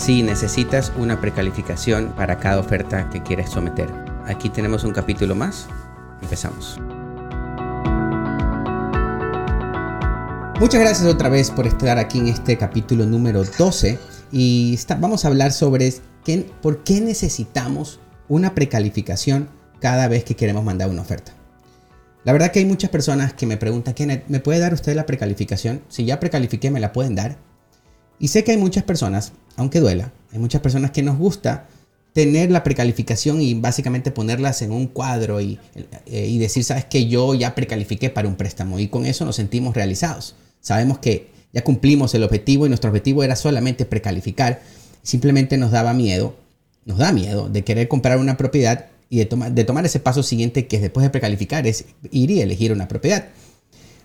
si necesitas una precalificación para cada oferta que quieres someter. Aquí tenemos un capítulo más. Empezamos. Muchas gracias otra vez por estar aquí en este capítulo número 12 y vamos a hablar sobre por qué necesitamos una precalificación cada vez que queremos mandar una oferta. La verdad que hay muchas personas que me preguntan, ¿me puede dar usted la precalificación? Si ya precalifiqué, ¿me la pueden dar? Y sé que hay muchas personas, aunque duela, hay muchas personas que nos gusta tener la precalificación y básicamente ponerlas en un cuadro y, eh, y decir, sabes que yo ya precalifiqué para un préstamo y con eso nos sentimos realizados. Sabemos que ya cumplimos el objetivo y nuestro objetivo era solamente precalificar. Simplemente nos daba miedo, nos da miedo de querer comprar una propiedad y de, de tomar ese paso siguiente que después de precalificar es ir y elegir una propiedad.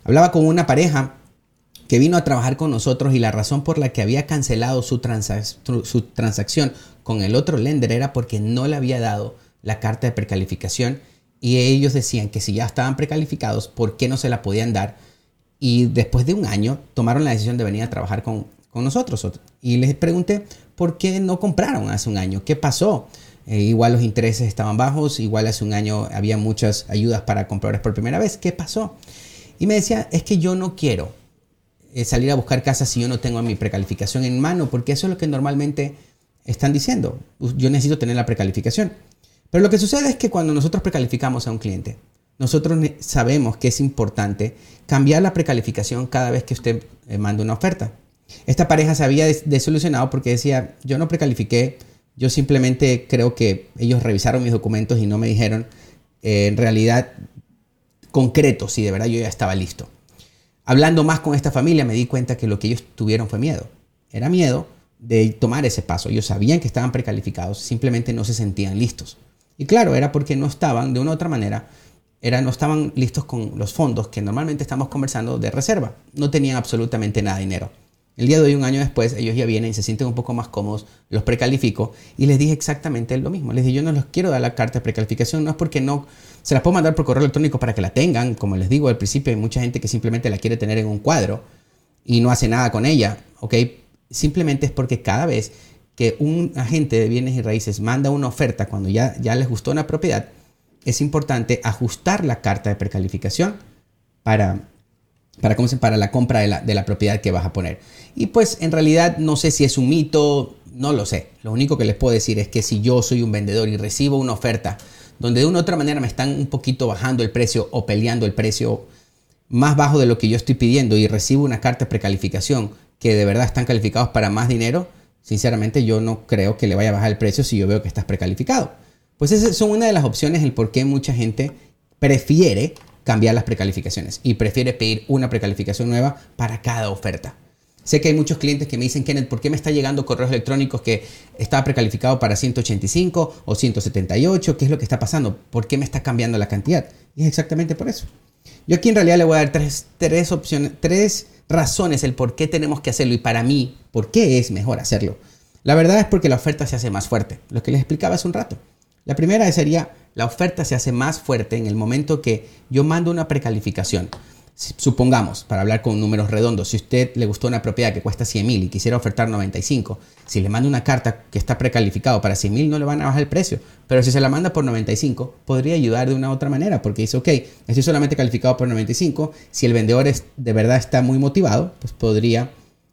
Hablaba con una pareja que vino a trabajar con nosotros y la razón por la que había cancelado su, transacción con el otro lender era porque no le había dado la carta de precalificación y ellos decían que si ya estaban precalificados, ¿por qué no se la podían dar? Y después de un año tomaron la decisión de venir a trabajar con, con nosotros. Y les pregunté, ¿por qué no compraron hace un año? ¿Qué pasó? Eh, igual los intereses estaban bajos, igual hace un año había muchas ayudas para compradores por primera vez. ¿Qué pasó? Y me decía, es que yo no quiero eh, salir a buscar casas si yo no tengo mi precalificación en mano, porque eso es lo que normalmente están diciendo. Yo necesito tener la precalificación. Pero lo que sucede es que cuando nosotros precalificamos a un cliente, nosotros sabemos que es importante cambiar la precalificación cada vez que usted eh, manda una oferta. Esta pareja se había desolucionado porque decía, yo no precalifiqué, yo simplemente creo que ellos revisaron mis documentos y no me dijeron eh, en realidad concreto si de verdad yo ya estaba listo. Hablando más con esta familia me di cuenta que lo que ellos tuvieron fue miedo. Era miedo de tomar ese paso. Ellos sabían que estaban precalificados, simplemente no se sentían listos. Y claro, era porque no estaban de una u otra manera era, no estaban listos con los fondos que normalmente estamos conversando de reserva. No tenían absolutamente nada de dinero. El día de hoy, un año después, ellos ya vienen y se sienten un poco más cómodos, los precalifico y les dije exactamente lo mismo. Les dije, yo no les quiero dar la carta de precalificación, no es porque no, se las puedo mandar por correo electrónico para que la tengan. Como les digo al principio, hay mucha gente que simplemente la quiere tener en un cuadro y no hace nada con ella, ¿ok? Simplemente es porque cada vez que un agente de bienes y raíces manda una oferta cuando ya, ya les gustó una propiedad, es importante ajustar la carta de precalificación para, para, ¿cómo se, para la compra de la, de la propiedad que vas a poner. Y pues en realidad no sé si es un mito, no lo sé. Lo único que les puedo decir es que si yo soy un vendedor y recibo una oferta donde de una u otra manera me están un poquito bajando el precio o peleando el precio más bajo de lo que yo estoy pidiendo y recibo una carta de precalificación que de verdad están calificados para más dinero, sinceramente yo no creo que le vaya a bajar el precio si yo veo que estás precalificado. Pues esas son una de las opciones el por qué mucha gente prefiere cambiar las precalificaciones y prefiere pedir una precalificación nueva para cada oferta. Sé que hay muchos clientes que me dicen, Kenneth, ¿por qué me está llegando correos electrónicos que está precalificado para 185 o 178? ¿Qué es lo que está pasando? ¿Por qué me está cambiando la cantidad? Y es exactamente por eso. Yo aquí en realidad le voy a dar tres, tres opciones, tres razones el por qué tenemos que hacerlo y para mí, por qué es mejor hacerlo. La verdad es porque la oferta se hace más fuerte, lo que les explicaba hace un rato. La primera sería, la oferta se hace más fuerte en el momento que yo mando una precalificación. Supongamos, para hablar con números redondos, si usted le gustó una propiedad que cuesta 100 mil y quisiera ofertar 95, si le manda una carta que está precalificado para 100 mil, no le van a bajar el precio. Pero si se la manda por 95, podría ayudar de una otra manera, porque dice, ok, estoy solamente calificado por 95. Si el vendedor es, de verdad está muy motivado, pues podría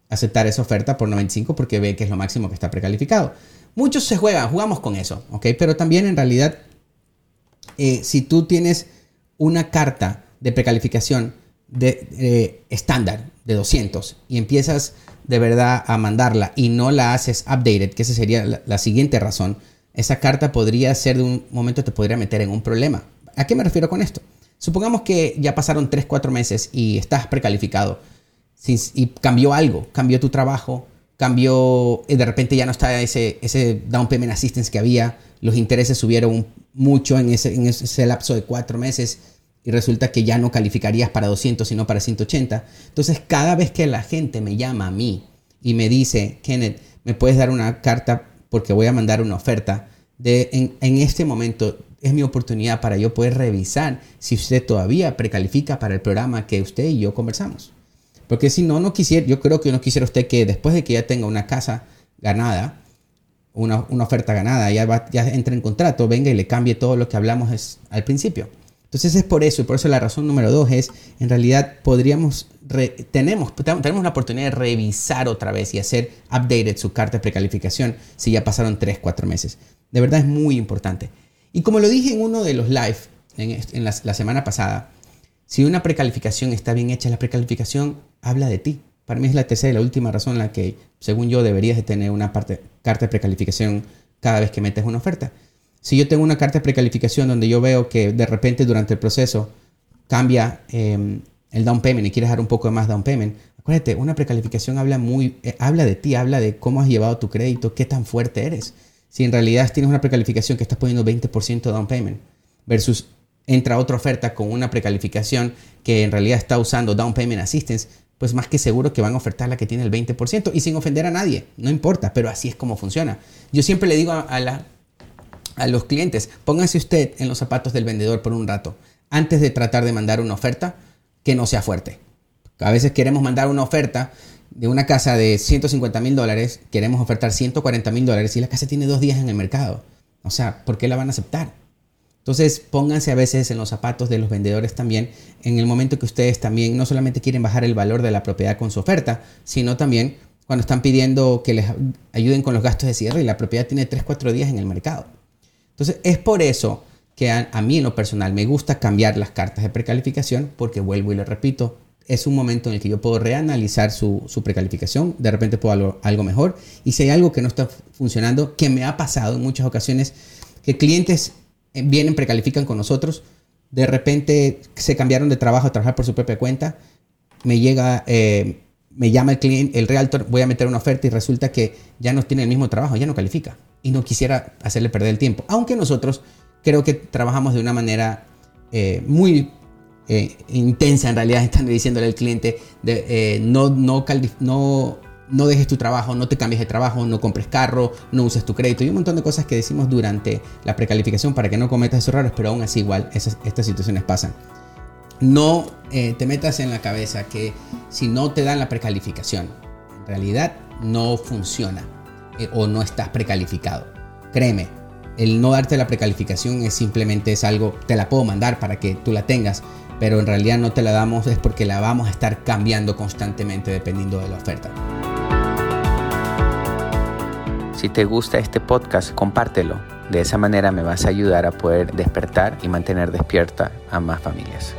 aceptar esa oferta por 95 porque ve que es lo máximo que está precalificado. Muchos se juegan, jugamos con eso, ¿ok? Pero también en realidad, eh, si tú tienes una carta de precalificación de eh, estándar de 200 y empiezas de verdad a mandarla y no la haces updated, que esa sería la, siguiente razón, esa carta podría ser de un momento te podría meter en un problema. ¿A qué me refiero con esto? Supongamos que ya pasaron 3, 4 meses y estás precalificado y cambió algo, cambió tu trabajo, cambió, de repente ya no está ese, ese down payment assistance que había, los intereses subieron mucho en ese, en ese lapso de cuatro meses y resulta que ya no calificarías para 200 sino para 180. Entonces cada vez que la gente me llama a mí y me dice, Kenneth, ¿me puedes dar una carta porque voy a mandar una oferta? De, en, en este momento es mi oportunidad para yo poder revisar si usted todavía precalifica para el programa que usted y yo conversamos. Porque si no, no quisiera, yo creo que no quisiera usted que después de que ya tenga una casa ganada, una, oferta ganada, ya, ya entra en contrato, venga y le cambie todo lo que hablamos es, al principio. Entonces es por eso, y por eso la razón número dos es, en realidad podríamos, tenemos, tenemos la oportunidad de revisar otra vez y hacer updated su carta de precalificación si ya pasaron 3, 4 meses. De verdad es muy importante. Y como lo dije en uno de los live en, la, semana pasada, si una precalificación está bien hecha, la precalificación habla de ti. Para mí es la tercera y la última razón en la que, según yo, deberías de tener una parte, carta de precalificación cada vez que metes una oferta. Si yo tengo una carta de precalificación donde yo veo que de repente durante el proceso cambia em, el down payment y quieres dar un poco más down payment, acuérdate, una precalificación habla, muy, eh, habla de ti, habla de cómo has llevado tu crédito, qué tan fuerte eres. Si en realidad tienes una precalificación que estás poniendo 20% de down payment versus entra otra oferta con una precalificación que en realidad está usando down payment assistance, pues más que seguro que van a ofertar la que tiene el 20% y sin ofender a nadie, no importa, pero así es como funciona. Yo siempre le digo a, la, a los clientes, pónganse usted en los zapatos del vendedor por un rato, antes de tratar de mandar una oferta que no sea fuerte. A veces queremos mandar una oferta de una casa de 150 mil dólares, queremos ofertar 140 mil dólares y la casa tiene dos días en el mercado. O sea, ¿por qué la van a aceptar? Entonces, pónganse a veces en los zapatos de los vendedores también, en el momento que ustedes también no solamente quieren bajar el valor de la propiedad con su oferta, sino también cuando están pidiendo que les ayuden con los gastos de cierre y la propiedad tiene 3-4 días en el mercado. Entonces, es por eso que a, mí en lo personal me gusta cambiar las cartas de precalificación porque vuelvo y lo repito, es un momento en el que yo puedo reanalizar su, precalificación, de repente puedo algo, algo mejor y si hay algo que no está funcionando, que me ha pasado en muchas ocasiones, que clientes vienen, precalifican con nosotros, de repente se cambiaron de trabajo a trabajar por su propia cuenta, me llega, eh, me llama el cliente, el realtor, voy a meter una oferta y resulta que ya no tiene el mismo trabajo, ya no califica y no quisiera hacerle perder el tiempo. Aunque nosotros creo que trabajamos de una manera eh, muy eh, intensa, en realidad, están diciéndole al cliente, de, no, no, no, no dejes tu trabajo, no te cambies de trabajo, no compres carro, no uses tu crédito y un montón de cosas que decimos durante la precalificación para que no cometas esos errores, pero aún así igual estas situaciones pasan. No te metas en la cabeza que si no te dan la precalificación, en realidad no funciona eh, o no estás precalificado. Créeme, el no darte la precalificación es simplemente es algo, te la puedo mandar para que tú la tengas, pero en realidad no te la damos es porque la vamos a estar cambiando constantemente dependiendo de la oferta. Si te gusta este podcast, compártelo. De esa manera me vas a ayudar a poder despertar y mantener despierta a más familias.